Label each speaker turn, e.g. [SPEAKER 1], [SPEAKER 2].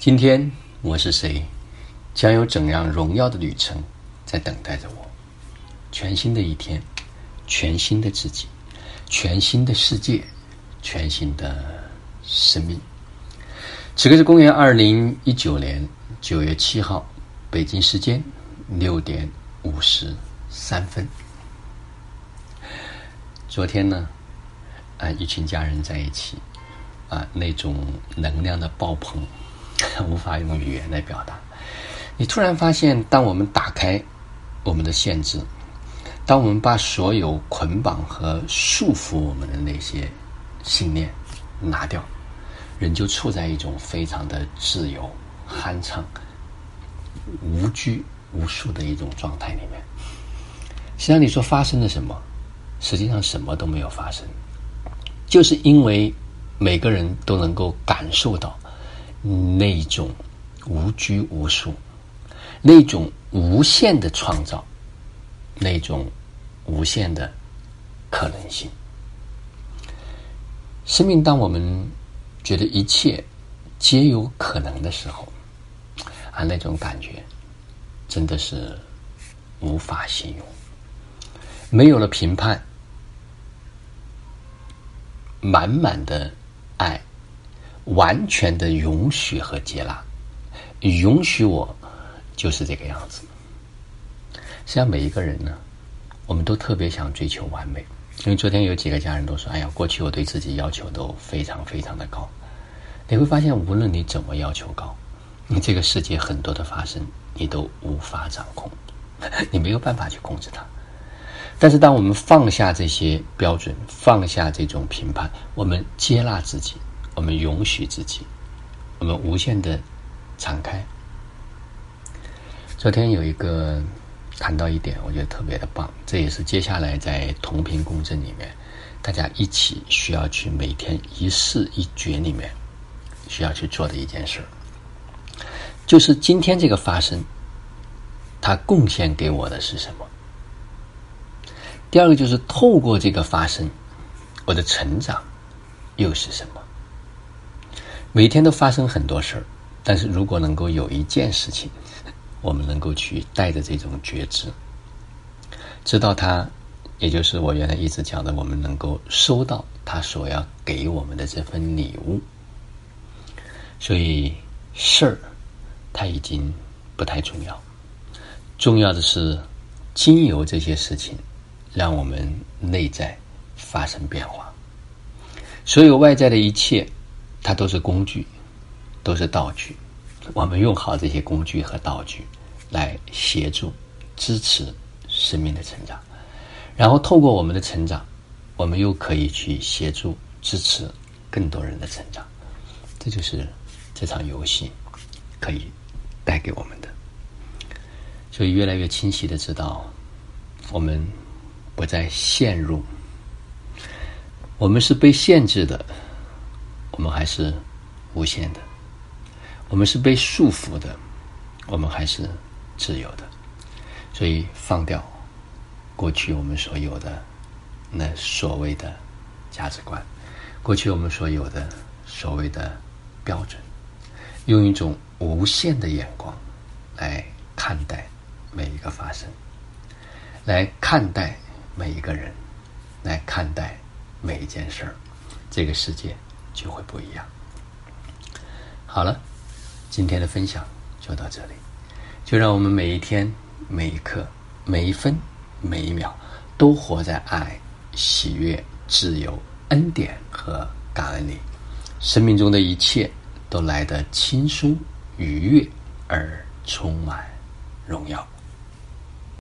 [SPEAKER 1] 今天我是谁？将有怎样荣耀的旅程在等待着我？全新的一天，全新的自己，全新的世界，全新的生命。此刻是公元二零一九年九月七号，北京时间六点五十三分。昨天呢，啊，一群家人在一起，啊，那种能量的爆棚，无法用语言来表达。你突然发现，当我们打开我们的限制，当我们把所有捆绑和束缚我们的那些信念拿掉，人就处在一种非常的自由、酣畅、无拘无束的一种状态里面。实际上，你说发生了什么？实际上什么都没有发生，就是因为每个人都能够感受到那种无拘无束、那种无限的创造、那种无限的可能性。生命，当我们觉得一切皆有可能的时候，啊，那种感觉真的是无法形容，没有了评判。满满的爱，完全的允许和接纳，允许我就是这个样子。实际上，每一个人呢，我们都特别想追求完美。因为昨天有几个家人都说：“哎呀，过去我对自己要求都非常非常的高。”你会发现，无论你怎么要求高，你这个世界很多的发生，你都无法掌控，你没有办法去控制它。但是，当我们放下这些标准，放下这种评判，我们接纳自己，我们允许自己，我们无限的敞开。昨天有一个谈到一点，我觉得特别的棒，这也是接下来在同频共振里面，大家一起需要去每天一事一觉里面需要去做的一件事就是今天这个发生，它贡献给我的是什么？第二个就是透过这个发生，我的成长又是什么？每天都发生很多事儿，但是如果能够有一件事情，我们能够去带着这种觉知，知道它，也就是我原来一直讲的，我们能够收到他所要给我们的这份礼物。所以事儿，它已经不太重要，重要的是经由这些事情。让我们内在发生变化。所有外在的一切，它都是工具，都是道具。我们用好这些工具和道具，来协助、支持生命的成长。然后透过我们的成长，我们又可以去协助、支持更多人的成长。这就是这场游戏可以带给我们的。所以越来越清晰的知道，我们。不再陷入，我们是被限制的，我们还是无限的；我们是被束缚的，我们还是自由的。所以，放掉过去我们所有的那所谓的价值观，过去我们所有的所谓的标准，用一种无限的眼光来看待每一个发生，来看待。每一个人来看待每一件事儿，这个世界就会不一样。好了，今天的分享就到这里，就让我们每一天、每一刻、每一分、每一秒，都活在爱、喜悦、自由、恩典和感恩里，生命中的一切都来得轻松、愉悦而充满荣耀。